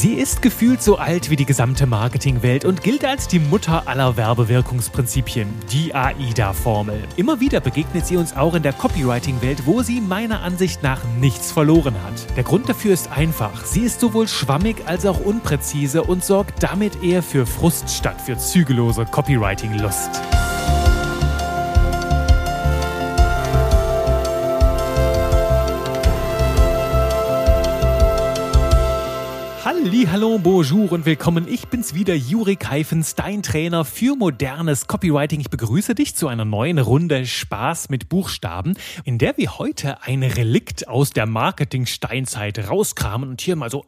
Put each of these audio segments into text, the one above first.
Sie ist gefühlt so alt wie die gesamte Marketingwelt und gilt als die Mutter aller Werbewirkungsprinzipien, die AIDA-Formel. Immer wieder begegnet sie uns auch in der Copywriting-Welt, wo sie meiner Ansicht nach nichts verloren hat. Der Grund dafür ist einfach. Sie ist sowohl schwammig als auch unpräzise und sorgt damit eher für Frust statt für zügellose Copywriting-Lust. Hallo, bonjour und willkommen. Ich bin's wieder, Juri Keifens, dein Trainer für modernes Copywriting. Ich begrüße dich zu einer neuen Runde Spaß mit Buchstaben, in der wir heute ein Relikt aus der Marketing-Steinzeit rauskramen und hier mal so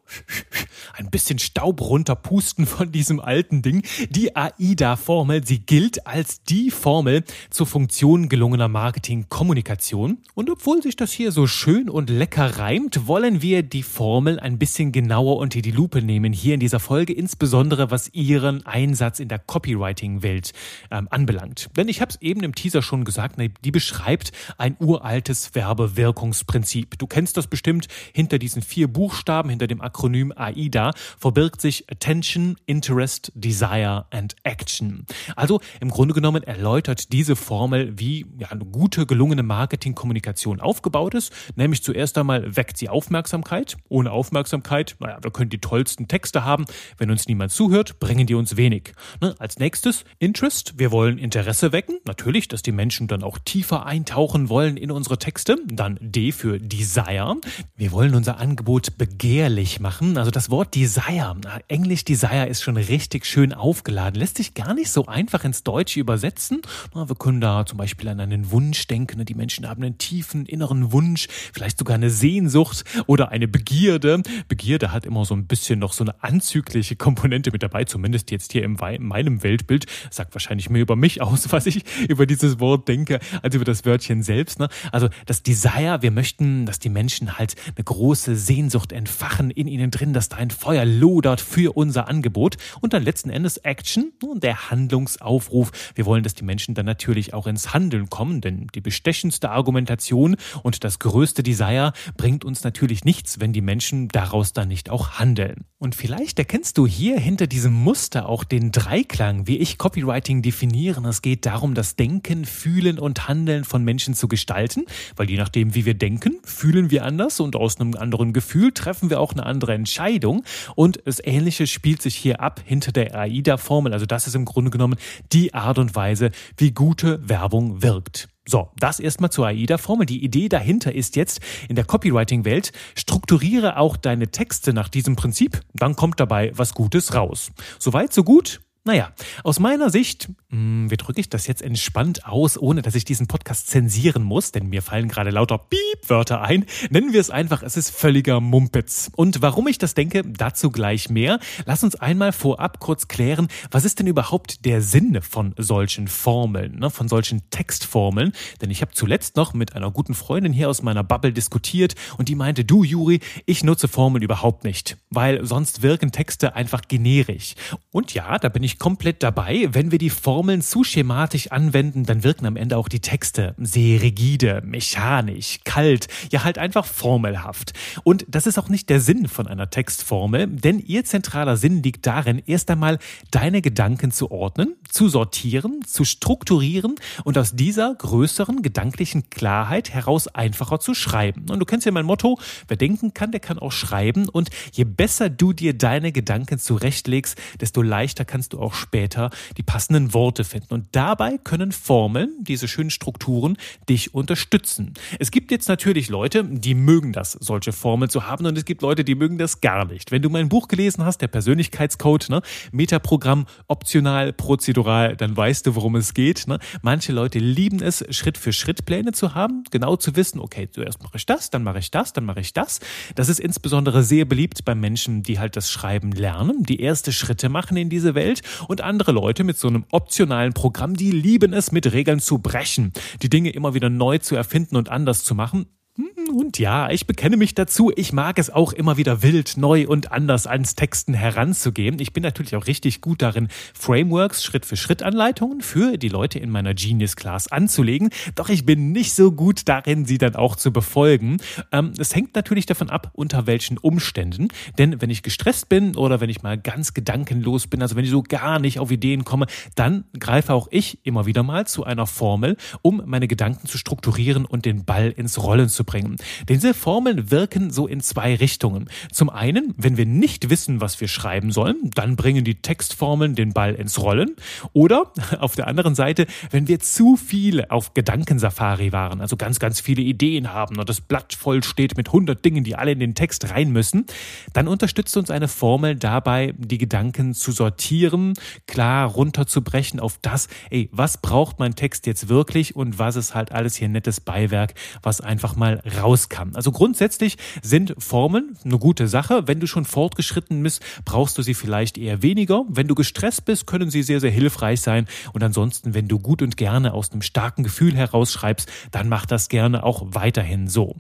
ein bisschen Staub runterpusten von diesem alten Ding. Die AIDA-Formel, sie gilt als die Formel zur Funktion gelungener Marketing-Kommunikation. Und obwohl sich das hier so schön und lecker reimt, wollen wir die Formel ein bisschen genauer unter die Lupe nehmen hier in dieser Folge, insbesondere was Ihren Einsatz in der Copywriting-Welt ähm, anbelangt. Denn ich habe es eben im Teaser schon gesagt, ne, die beschreibt ein uraltes Werbewirkungsprinzip. Du kennst das bestimmt. Hinter diesen vier Buchstaben, hinter dem Akronym AIDA, verbirgt sich Attention, Interest, Desire and Action. Also im Grunde genommen erläutert diese Formel, wie ja, eine gute, gelungene Marketingkommunikation aufgebaut ist. Nämlich zuerst einmal weckt sie Aufmerksamkeit. Ohne Aufmerksamkeit, naja, wir können die tollsten Texte haben. Wenn uns niemand zuhört, bringen die uns wenig. Ne? Als nächstes Interest. Wir wollen Interesse wecken. Natürlich, dass die Menschen dann auch tiefer eintauchen wollen in unsere Texte. Dann D für Desire. Wir wollen unser Angebot begehrlich machen. Also das Wort Desire. Englisch Desire ist schon richtig schön aufgeladen. Lässt sich gar nicht so einfach ins Deutsche übersetzen. Wir können da zum Beispiel an einen Wunsch denken. Die Menschen haben einen tiefen inneren Wunsch, vielleicht sogar eine Sehnsucht oder eine Begierde. Begierde hat immer so ein bisschen noch so eine anzügliche Komponente mit dabei, zumindest jetzt hier in meinem Weltbild. Sagt wahrscheinlich mehr über mich aus, was ich über dieses Wort denke, als über das Wörtchen selbst. Ne? Also das Desire, wir möchten, dass die Menschen halt eine große Sehnsucht entfachen in ihnen drin, dass da ein Feuer lodert für unser Angebot. Und dann letzten Endes Action, ne? der Handlungsaufruf. Wir wollen, dass die Menschen dann natürlich auch ins Handeln kommen, denn die bestechendste Argumentation und das größte Desire bringt uns natürlich nichts, wenn die Menschen daraus dann nicht auch handeln handeln. Und vielleicht erkennst du hier hinter diesem Muster auch den Dreiklang, wie ich Copywriting definieren. Es geht darum, das Denken, Fühlen und Handeln von Menschen zu gestalten, weil je nachdem, wie wir denken, fühlen wir anders und aus einem anderen Gefühl treffen wir auch eine andere Entscheidung. Und das Ähnliche spielt sich hier ab hinter der AIDA-Formel. Also das ist im Grunde genommen die Art und Weise, wie gute Werbung wirkt. So, das erstmal zur AIDA-Formel. Die Idee dahinter ist jetzt in der Copywriting-Welt, strukturiere auch deine Texte nach diesem Prinzip, dann kommt dabei was Gutes raus. Soweit, so gut? Naja, aus meiner Sicht, mh, hm, wie drücke ich das jetzt entspannt aus, ohne dass ich diesen Podcast zensieren muss, denn mir fallen gerade lauter Piep-Wörter ein, nennen wir es einfach, es ist völliger Mumpitz. Und warum ich das denke, dazu gleich mehr. Lass uns einmal vorab kurz klären, was ist denn überhaupt der Sinn von solchen Formeln, ne, von solchen Textformeln? Denn ich habe zuletzt noch mit einer guten Freundin hier aus meiner Bubble diskutiert und die meinte, du Juri, ich nutze Formeln überhaupt nicht, weil sonst wirken Texte einfach generisch. Und ja, da bin ich ich komplett dabei. Wenn wir die Formeln zu schematisch anwenden, dann wirken am Ende auch die Texte sehr rigide, mechanisch, kalt, ja halt einfach formelhaft. Und das ist auch nicht der Sinn von einer Textformel, denn ihr zentraler Sinn liegt darin, erst einmal deine Gedanken zu ordnen, zu sortieren, zu strukturieren und aus dieser größeren gedanklichen Klarheit heraus einfacher zu schreiben. Und du kennst ja mein Motto, wer denken kann, der kann auch schreiben. Und je besser du dir deine Gedanken zurechtlegst, desto leichter kannst du später die passenden Worte finden. Und dabei können Formeln, diese schönen Strukturen, dich unterstützen. Es gibt jetzt natürlich Leute, die mögen das, solche Formeln zu haben und es gibt Leute, die mögen das gar nicht. Wenn du mein Buch gelesen hast, der Persönlichkeitscode, ne, Metaprogramm, optional, prozedural, dann weißt du, worum es geht. Ne? Manche Leute lieben es, Schritt für Schritt Pläne zu haben, genau zu wissen, okay, zuerst mache ich das, dann mache ich das, dann mache ich das. Das ist insbesondere sehr beliebt bei Menschen, die halt das Schreiben lernen, die erste Schritte machen in diese Welt und andere Leute mit so einem optionalen Programm, die lieben es, mit Regeln zu brechen, die Dinge immer wieder neu zu erfinden und anders zu machen. Hm, Und ja, ich bekenne mich dazu, ich mag es auch immer wieder wild, neu und anders ans Texten heranzugehen. Ich bin natürlich auch richtig gut darin, Frameworks, Schritt-für-Schritt-Anleitungen für die Leute in meiner Genius Class anzulegen. Doch ich bin nicht so gut darin, sie dann auch zu befolgen. Ähm, es hängt natürlich davon ab, unter welchen Umständen. Denn wenn ich gestresst bin oder wenn ich mal ganz gedankenlos bin, also wenn ich so gar nicht auf Ideen komme, dann greife auch ich immer wieder mal zu einer Formel, um meine Gedanken zu strukturieren und den Ball ins Rollen zu bringen. Diese Formeln wirken so in zwei Richtungen. Zum einen, wenn wir nicht wissen, was wir schreiben sollen, dann bringen die Textformeln den Ball ins Rollen. Oder auf der anderen Seite, wenn wir zu viel auf Gedankensafari waren, also ganz, ganz viele Ideen haben und das Blatt voll steht mit 100 Dingen, die alle in den Text rein müssen, dann unterstützt uns eine Formel dabei, die Gedanken zu sortieren, klar runterzubrechen auf das, ey, was braucht mein Text jetzt wirklich und was ist halt alles hier nettes Beiwerk, was einfach mal rauskam. Also grundsätzlich sind Formeln eine gute Sache. Wenn du schon fortgeschritten bist, brauchst du sie vielleicht eher weniger. Wenn du gestresst bist, können sie sehr, sehr hilfreich sein. Und ansonsten, wenn du gut und gerne aus einem starken Gefühl herausschreibst, dann mach das gerne auch weiterhin so.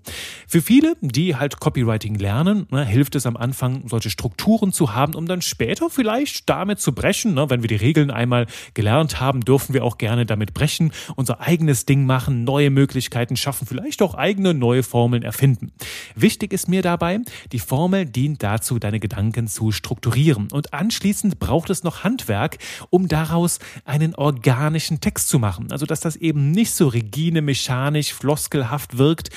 Für viele, die halt Copywriting lernen, ne, hilft es am Anfang, solche Strukturen zu haben, um dann später vielleicht damit zu brechen. Ne? Wenn wir die Regeln einmal gelernt haben, dürfen wir auch gerne damit brechen, unser eigenes Ding machen, neue Möglichkeiten schaffen, vielleicht auch eigene neue Formeln erfinden. Wichtig ist mir dabei, die Formel dient dazu, deine Gedanken zu strukturieren. Und anschließend braucht es noch Handwerk, um daraus einen organischen Text zu machen. Also, dass das eben nicht so rigide, mechanisch, floskelhaft wirkt,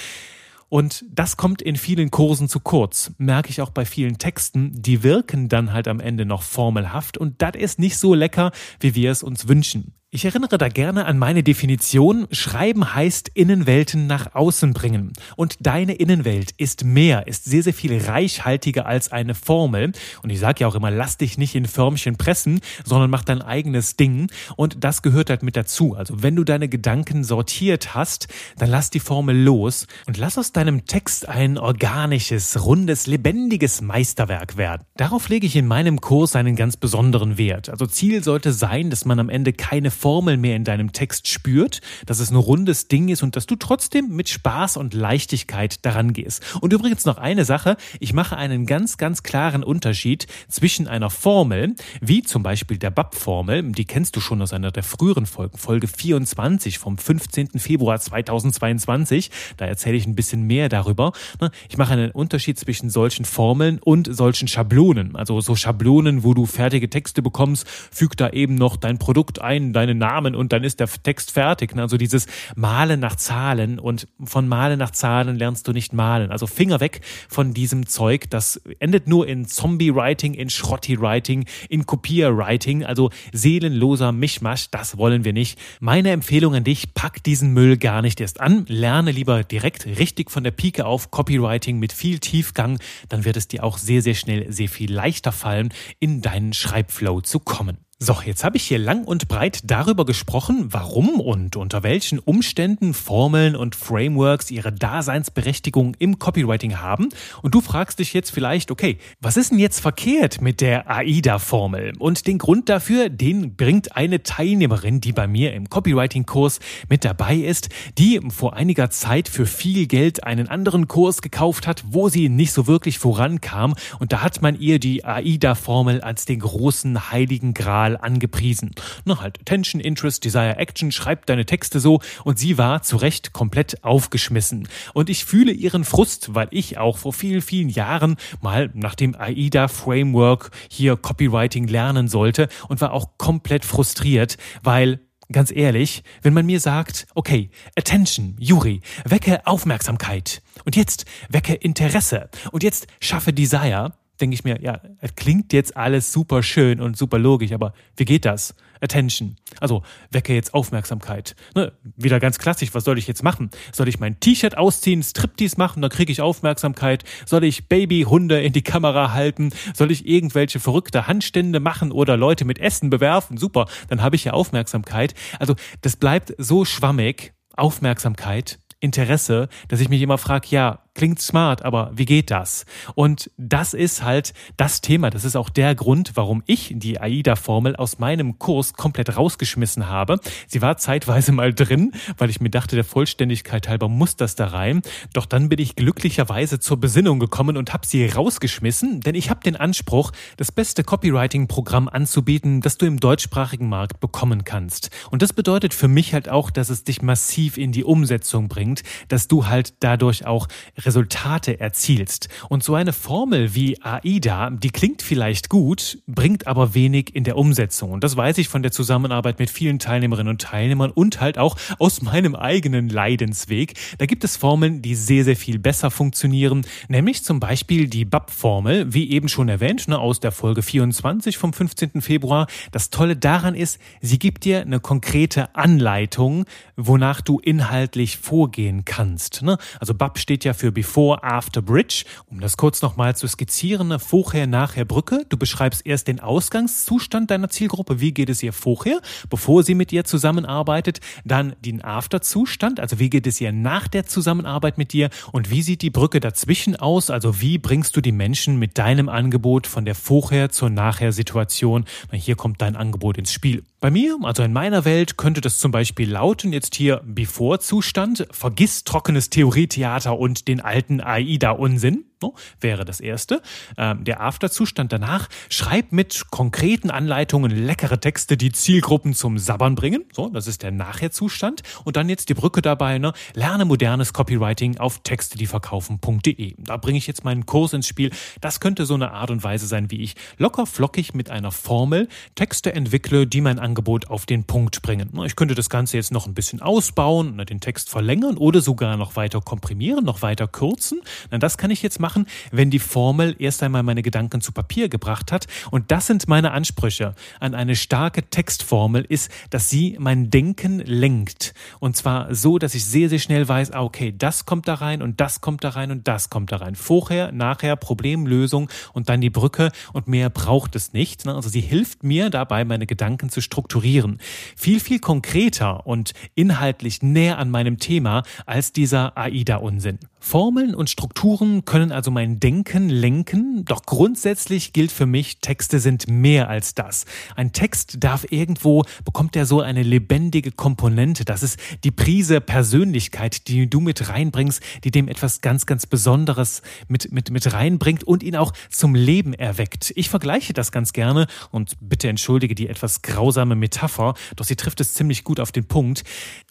und das kommt in vielen Kursen zu kurz, merke ich auch bei vielen Texten, die wirken dann halt am Ende noch formelhaft und das ist nicht so lecker, wie wir es uns wünschen. Ich erinnere da gerne an meine Definition. Schreiben heißt Innenwelten nach außen bringen. Und deine Innenwelt ist mehr, ist sehr, sehr viel reichhaltiger als eine Formel. Und ich sage ja auch immer, lass dich nicht in Förmchen pressen, sondern mach dein eigenes Ding. Und das gehört halt mit dazu. Also wenn du deine Gedanken sortiert hast, dann lass die Formel los und lass aus deinem Text ein organisches, rundes, lebendiges Meisterwerk werden. Darauf lege ich in meinem Kurs einen ganz besonderen Wert. Also Ziel sollte sein, dass man am Ende keine Formel mehr in deinem Text spürt, dass es ein rundes Ding ist und dass du trotzdem mit Spaß und Leichtigkeit daran gehst. Und übrigens noch eine Sache, ich mache einen ganz, ganz klaren Unterschied zwischen einer Formel, wie zum Beispiel der BAP-Formel, die kennst du schon aus einer der früheren Folgen, Folge 24 vom 15. Februar 2022, da erzähle ich ein bisschen mehr darüber. Ne? Ich mache einen Unterschied zwischen solchen Formeln und solchen Schablonen, also so Schablonen, wo du fertige Texte bekommst, füg da eben noch dein Produkt ein, deine deinen Namen und dann ist der Text fertig. Ne? Also dieses Malen nach Zahlen und von Malen nach Zahlen lernst du nicht malen. Also Finger weg von diesem Zeug. Das endet nur in Zombie-Writing, in Schrotti-Writing, in Kopier-Writing. Also seelenloser Mischmasch, das wollen wir nicht. Meine Empfehlung an dich, pack diesen Müll gar nicht erst an. Lerne lieber direkt richtig von der Pike auf Copywriting mit viel Tiefgang. Dann wird es dir auch sehr, sehr schnell sehr viel leichter fallen, in deinen Schreibflow zu kommen. So, jetzt habe ich hier lang und breit darüber gesprochen, warum und unter welchen Umständen Formeln und Frameworks ihre Daseinsberechtigung im Copywriting haben. Und du fragst dich jetzt vielleicht, okay, was ist denn jetzt verkehrt mit der AIDA-Formel? Und den Grund dafür, den bringt eine Teilnehmerin, die bei mir im Copywriting-Kurs mit dabei ist, die vor einiger Zeit für viel Geld einen anderen Kurs gekauft hat, wo sie nicht so wirklich vorankam. Und da hat man ihr die AIDA-Formel als den großen heiligen Gral total angepriesen. Na halt, Attention, Interest, Desire, Action, schreibt deine Texte so und sie war zu Recht komplett aufgeschmissen. Und ich fühle ihren Frust, weil ich auch vor vielen, vielen Jahren mal nach dem AIDA Framework hier Copywriting lernen sollte und war auch komplett frustriert, weil Ganz ehrlich, wenn man mir sagt, okay, Attention, Juri, wecke Aufmerksamkeit und jetzt wecke Interesse und jetzt schaffe Desire, denke ich mir, ja, klingt jetzt alles super schön und super logisch, aber wie geht das? Attention. Also wecke jetzt Aufmerksamkeit. Ne, wieder ganz klassisch, was soll ich jetzt machen? Soll ich mein T-Shirt ausziehen, Striptease machen, dann kriege ich Aufmerksamkeit? Soll ich Babyhunde in die Kamera halten? Soll ich irgendwelche verrückte Handstände machen oder Leute mit Essen bewerfen? Super, dann habe ich ja Aufmerksamkeit. Also das bleibt so schwammig. Aufmerksamkeit, Interesse, dass ich mich immer frage, ja, klingt smart, aber wie geht das? Und das ist halt das Thema. Das ist auch der Grund, warum ich die AIDA-Formel aus meinem Kurs komplett rausgeschmissen habe. Sie war zeitweise mal drin, weil ich mir dachte, der Vollständigkeit halber muss das da rein. Doch dann bin ich glücklicherweise zur Besinnung gekommen und habe sie rausgeschmissen, denn ich habe den Anspruch, das beste Copywriting-Programm anzubieten, das du im deutschsprachigen Markt bekommen kannst. Und das bedeutet für mich halt auch, dass es dich massiv in die Umsetzung bringt, dass du halt dadurch auch Resultate erzielst. Und so eine Formel wie AIDA, die klingt vielleicht gut, bringt aber wenig in der Umsetzung. Und das weiß ich von der Zusammenarbeit mit vielen Teilnehmerinnen und Teilnehmern und halt auch aus meinem eigenen Leidensweg. Da gibt es Formeln, die sehr, sehr viel besser funktionieren, nämlich zum Beispiel die BAP-Formel, wie eben schon erwähnt, ne, aus der Folge 24 vom 15. Februar. Das Tolle daran ist, sie gibt dir eine konkrete Anleitung, wonach du inhaltlich vorgehen kannst. Ne? Also BAP steht ja für Before, After Bridge. Um das kurz nochmal zu skizzieren, ne? vorher, nachher Brücke. Du beschreibst erst den Ausgangszustand deiner Zielgruppe. Wie geht es ihr vorher, bevor sie mit dir zusammenarbeitet? Dann den After-Zustand, also wie geht es ihr nach der Zusammenarbeit mit dir? Und wie sieht die Brücke dazwischen aus? Also wie bringst du die Menschen mit deinem Angebot von der Vorher zur Nachher-Situation? Hier kommt dein Angebot ins Spiel. Bei mir, also in meiner Welt, könnte das zum Beispiel lauten, jetzt hier Before-Zustand, vergiss trockenes Theorietheater und den alten AIDA-Unsinn no, wäre das erste. Ähm, der After-Zustand danach, schreib mit konkreten Anleitungen leckere Texte, die Zielgruppen zum Sabbern bringen. So, das ist der Nachher-Zustand. Und dann jetzt die Brücke dabei, ne? lerne modernes Copywriting auf textedieverkaufen.de. Da bringe ich jetzt meinen Kurs ins Spiel. Das könnte so eine Art und Weise sein, wie ich locker flockig mit einer Formel Texte entwickle, die mein Angebot auf den Punkt bringen. Ich könnte das Ganze jetzt noch ein bisschen ausbauen, ne, den Text verlängern oder sogar noch weiter komprimieren, noch weiter kürzen. Das kann ich jetzt machen machen, wenn die Formel erst einmal meine Gedanken zu Papier gebracht hat. Und das sind meine Ansprüche an eine starke Textformel, ist, dass sie mein Denken lenkt. Und zwar so, dass ich sehr, sehr schnell weiß, ah, okay, das kommt da rein und das kommt da rein und das kommt da rein. Vorher, nachher, Problemlösung und dann die Brücke und mehr braucht es nicht. Ne? Also sie hilft mir dabei, meine Gedanken zu strukturieren. Viel, viel konkreter und inhaltlich näher an meinem Thema als dieser AIDA-Unsinn. Formeln und Strukturen können also mein Denken lenken, doch grundsätzlich gilt für mich, Texte sind mehr als das. Ein Text darf irgendwo, bekommt er so eine lebendige Komponente. Das ist die Prise Persönlichkeit, die du mit reinbringst, die dem etwas ganz, ganz Besonderes mit, mit, mit reinbringt und ihn auch zum Leben erweckt. Ich vergleiche das ganz gerne und bitte entschuldige die etwas grausame Metapher, doch sie trifft es ziemlich gut auf den Punkt.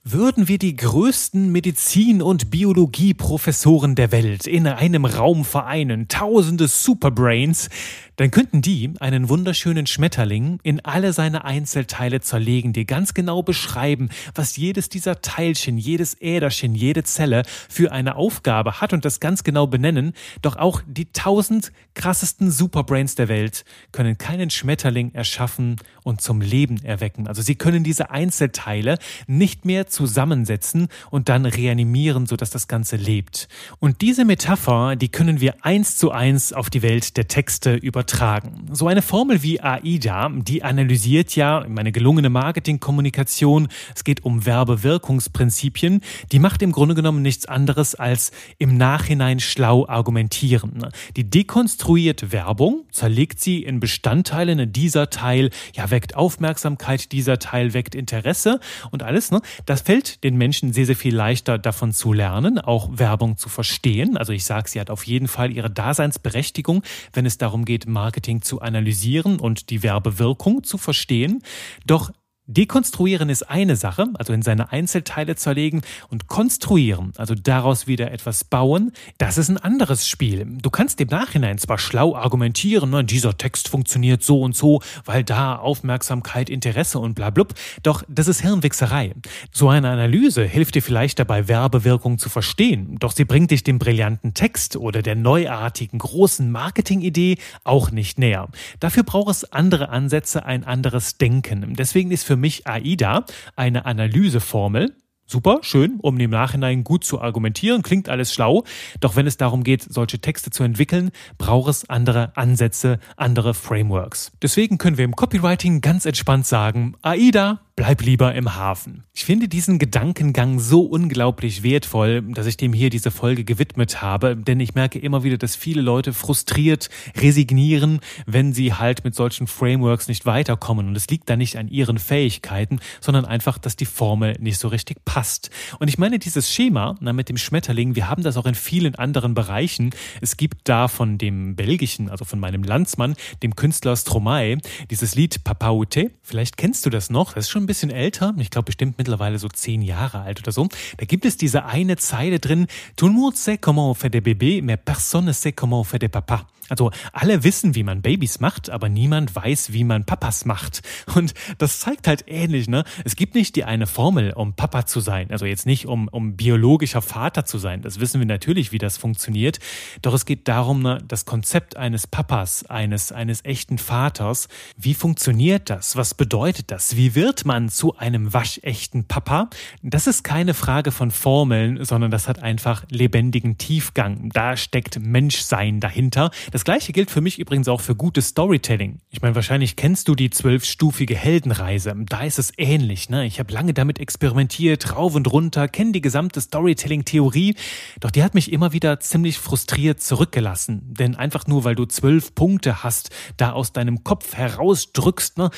Würden wir die größten Medizin- und Biologieprofessoren der Welt in einem Raum vereinen, tausende Superbrains, dann könnten die einen wunderschönen Schmetterling in alle seine Einzelteile zerlegen, dir ganz genau beschreiben, was jedes dieser Teilchen, jedes Äderchen, jede Zelle für eine Aufgabe hat und das ganz genau benennen. Doch auch die tausend krassesten Superbrains der Welt können keinen Schmetterling erschaffen und zum Leben erwecken. Also sie können diese Einzelteile nicht mehr zusammensetzen und dann reanimieren, sodass das Ganze lebt. Und diese Metapher, die können wir eins zu eins auf die Welt der Texte über übertragen. So eine Formel wie AIDA, die analysiert ja meine gelungene Marketingkommunikation. Es geht um Werbewirkungsprinzipien. Die macht im Grunde genommen nichts anderes als im Nachhinein schlau argumentieren. Die dekonstruiert Werbung, zerlegt sie in Bestandteile. Dieser Teil ja weckt Aufmerksamkeit, dieser Teil weckt Interesse und alles. Ne? Das fällt den Menschen sehr, sehr viel leichter davon zu lernen, auch Werbung zu verstehen. Also ich sage, sie hat auf jeden Fall ihre Daseinsberechtigung, wenn es darum geht, Marketing zu analysieren und die Werbewirkung zu verstehen. Doch Dekonstruieren ist eine Sache, also in seine Einzelteile zerlegen und konstruieren, also daraus wieder etwas bauen, das ist ein anderes Spiel. Du kannst im Nachhinein zwar schlau argumentieren, ne, dieser Text funktioniert so und so, weil da Aufmerksamkeit, Interesse und bla blub, doch das ist Hirnwichserei. So eine Analyse hilft dir vielleicht dabei, Werbewirkung zu verstehen, doch sie bringt dich dem brillanten Text oder der neuartigen großen Marketingidee auch nicht näher. Dafür braucht es andere Ansätze, ein anderes Denken. Deswegen ist für für mich AIDA eine Analyseformel. Super, schön, um im Nachhinein gut zu argumentieren, klingt alles schlau. Doch wenn es darum geht, solche Texte zu entwickeln, braucht es andere Ansätze, andere Frameworks. Deswegen können wir im Copywriting ganz entspannt sagen, AIDA bleib lieber im Hafen. Ich finde diesen Gedankengang so unglaublich wertvoll, dass ich dem hier diese Folge gewidmet habe, denn ich merke immer wieder, dass viele Leute frustriert resignieren, wenn sie halt mit solchen Frameworks nicht weiterkommen. Und es liegt da nicht an ihren Fähigkeiten, sondern einfach, dass die Formel nicht so richtig passt. Und ich meine, dieses Schema na, mit dem Schmetterling, wir haben das auch in vielen anderen Bereichen. Es gibt da von dem belgischen, also von meinem Landsmann, dem Künstler Stromae, dieses Lied Papaute. Vielleicht kennst du das noch, das ist schon ein bisschen älter, ich glaube bestimmt mittlerweile so zehn Jahre alt oder so. Da gibt es diese eine Zeile drin, Tout le monde sait comment on fait des bébés, mais personne ne sait comment on fait des papas. Also alle wissen, wie man Babys macht, aber niemand weiß, wie man Papas macht. Und das zeigt halt ähnlich, ne? Es gibt nicht die eine Formel, um Papa zu sein. Also jetzt nicht um, um biologischer Vater zu sein. Das wissen wir natürlich, wie das funktioniert. Doch es geht darum, ne, das Konzept eines Papas, eines, eines echten Vaters. Wie funktioniert das? Was bedeutet das? Wie wird man zu einem waschechten Papa? Das ist keine Frage von Formeln, sondern das hat einfach lebendigen Tiefgang. Da steckt Menschsein dahinter. Das gleiche gilt für mich übrigens auch für gutes Storytelling. Ich meine, wahrscheinlich kennst du die zwölfstufige Heldenreise. Da ist es ähnlich. Ne? Ich habe lange damit experimentiert, rauf und runter, kenne die gesamte Storytelling-Theorie. Doch die hat mich immer wieder ziemlich frustriert zurückgelassen. Denn einfach nur, weil du zwölf Punkte hast, da aus deinem Kopf herausdrückst, ne?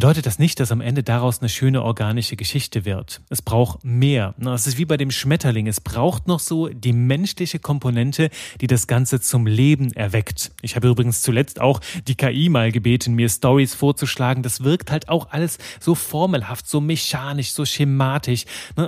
Bedeutet das nicht, dass am Ende daraus eine schöne organische Geschichte wird. Es braucht mehr. Es ist wie bei dem Schmetterling. Es braucht noch so die menschliche Komponente, die das Ganze zum Leben erweckt. Ich habe übrigens zuletzt auch die KI mal gebeten, mir Stories vorzuschlagen. Das wirkt halt auch alles so formelhaft, so mechanisch, so schematisch.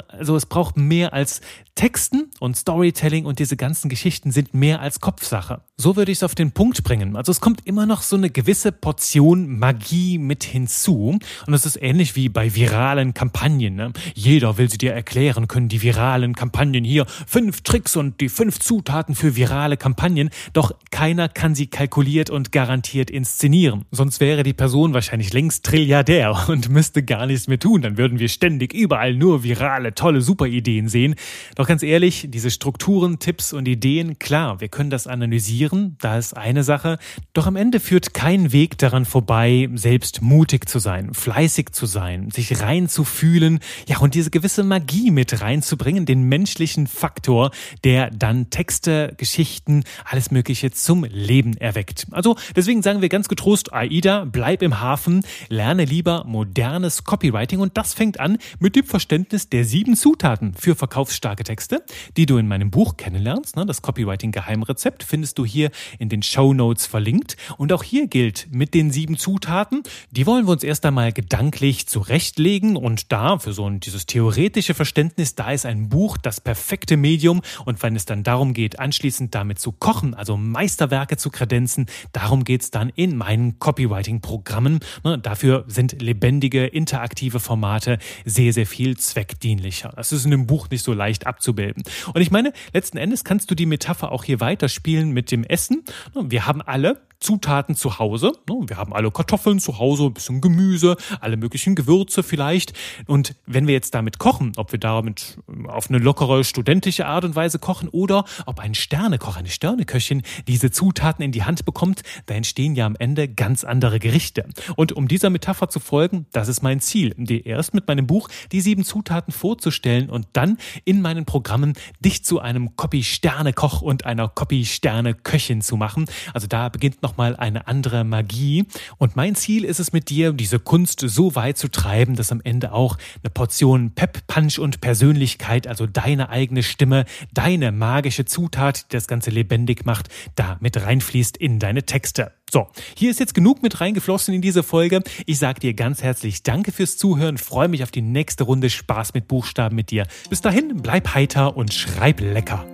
Also es braucht mehr als Texten und Storytelling und diese ganzen Geschichten sind mehr als Kopfsache. So würde ich es auf den Punkt bringen. Also es kommt immer noch so eine gewisse Portion Magie mit hinzu. Und es ist ähnlich wie bei viralen Kampagnen. Ne? Jeder will sie dir erklären können, die viralen Kampagnen hier. Fünf Tricks und die fünf Zutaten für virale Kampagnen. Doch keiner kann sie kalkuliert und garantiert inszenieren. Sonst wäre die Person wahrscheinlich längst Trilliardär und müsste gar nichts mehr tun. Dann würden wir ständig überall nur virale, tolle, super Ideen sehen. Doch ganz ehrlich, diese Strukturen, Tipps und Ideen, klar, wir können das analysieren, da ist eine Sache, doch am Ende führt kein Weg daran vorbei, selbst mutig zu sein, fleißig zu sein, sich reinzufühlen, ja, und diese gewisse Magie mit reinzubringen, den menschlichen Faktor, der dann Texte, Geschichten, alles Mögliche zum Leben erweckt. Also deswegen sagen wir ganz getrost, AIDA, bleib im Hafen, lerne lieber modernes Copywriting und das fängt an mit dem Verständnis der sieben Zutaten für verkaufsstarke Texte. Die du in meinem Buch kennenlernst. Ne? Das Copywriting Geheimrezept findest du hier in den Show Notes verlinkt. Und auch hier gilt mit den sieben Zutaten, die wollen wir uns erst einmal gedanklich zurechtlegen. Und da, für so ein, dieses theoretische Verständnis, da ist ein Buch das perfekte Medium. Und wenn es dann darum geht, anschließend damit zu kochen, also Meisterwerke zu kredenzen, darum geht es dann in meinen Copywriting-Programmen. Ne? Dafür sind lebendige, interaktive Formate sehr, sehr viel zweckdienlicher. Das ist in dem Buch nicht so leicht abzubilden. Und ich meine, letzten Endes kannst du die Metapher auch hier weiterspielen mit dem Essen. Wir haben alle Zutaten zu Hause. Ne? Wir haben alle Kartoffeln zu Hause, ein bisschen Gemüse, alle möglichen Gewürze vielleicht. Und wenn wir jetzt damit kochen, ob wir damit auf eine lockere, studentische Art und Weise kochen oder ob ein Sternekoch, eine Sterneköchin diese Zutaten in die Hand bekommt, da entstehen ja am Ende ganz andere Gerichte. Und um dieser Metapher zu folgen, das ist mein Ziel, dir erst mit meinem Buch die sieben Zutaten vorzustellen und dann in meinen Programmen dich zu einem Copy-Sterne-Koch und einer Copy-Sterne-Köchin zu machen. Also da beginnt noch nochmal eine andere Magie. Und mein Ziel ist es mit dir, diese Kunst so weit zu treiben, dass am Ende auch eine Portion Pep, Punch und Persönlichkeit, also deine eigene Stimme, deine magische Zutat, die das Ganze lebendig macht, da mit reinfließt in deine Texte. So, hier ist jetzt genug mit reingeflossen in diese Folge. Ich sage dir ganz herzlich Danke fürs Zuhören, freue mich auf die nächste Runde Spaß mit Buchstaben mit dir. Bis dahin, bleib heiter und schreib lecker.